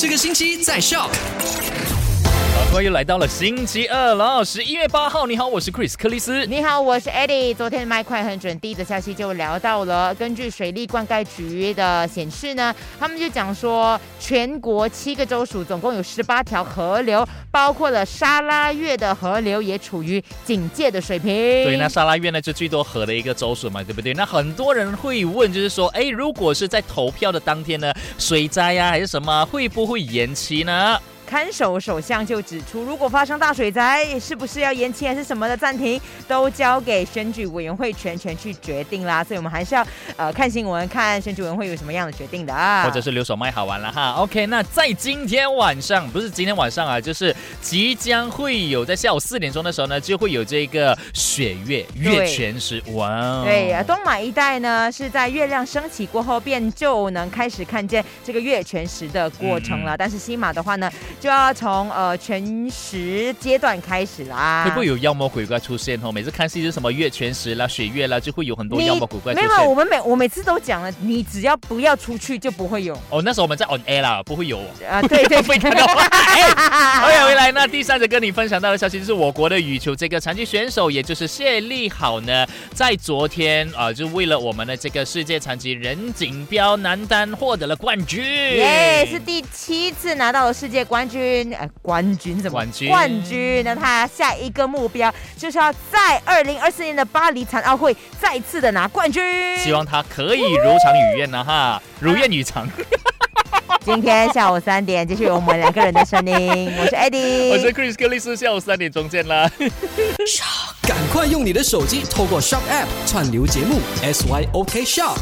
这个星期在笑。好，各位又来到了星期二了，十一月八号。你好，我是 Chris 克里斯。你好，我是 Eddie。昨天的麦快很准，第一则消息就聊到了。根据水利灌溉局的显示呢，他们就讲说，全国七个州属总共有十八条河流，包括了沙拉越的河流也处于警戒的水平。对，那沙拉越呢就最多河的一个州属嘛，对不对？那很多人会问，就是说，哎，如果是在投票的当天呢，水灾呀还是什么，会不会延期呢？看守首相就指出，如果发生大水灾，是不是要延期还是什么的暂停，都交给选举委员会全权去决定啦。所以我们还是要呃看新闻，看选举委员会有什么样的决定的啊。或者是留守麦好玩了哈。OK，那在今天晚上，不是今天晚上啊，就是即将会有在下午四点钟的时候呢，就会有这个雪月月全食。哇，对呀，东马一带呢是在月亮升起过后，便就能开始看见这个月全食的过程了。但是西马的话呢？就要从呃全食阶段开始啦。会不会有妖魔鬼怪出现哦？每次看戏是什么月全食啦、水月啦，就会有很多妖魔鬼怪。没有，我们每我每次都讲了，你只要不要出去就不会有。哦，那时候我们在 on air 啦，不会有啊。对对，会看到。OK，回来那第三则跟你分享到的消息就是我国的羽球这个残疾选手，也就是谢丽好呢，在昨天啊，就为了我们的这个世界残疾人锦标男单获得了冠军。耶，是第七次拿到了世界冠。军呃，冠军怎么冠军？冠军，那他下一个目标就是要在二零二四年的巴黎残奥会再次的拿冠军。希望他可以如偿与愿呢，哈，如愿以偿。今天下午三点继续我们两个人的声音，我是 Eddie，我是 Chris 克里斯，下午三点钟见啦。赶快用你的手机透过 Shop App 串流节目 SYOK Shop。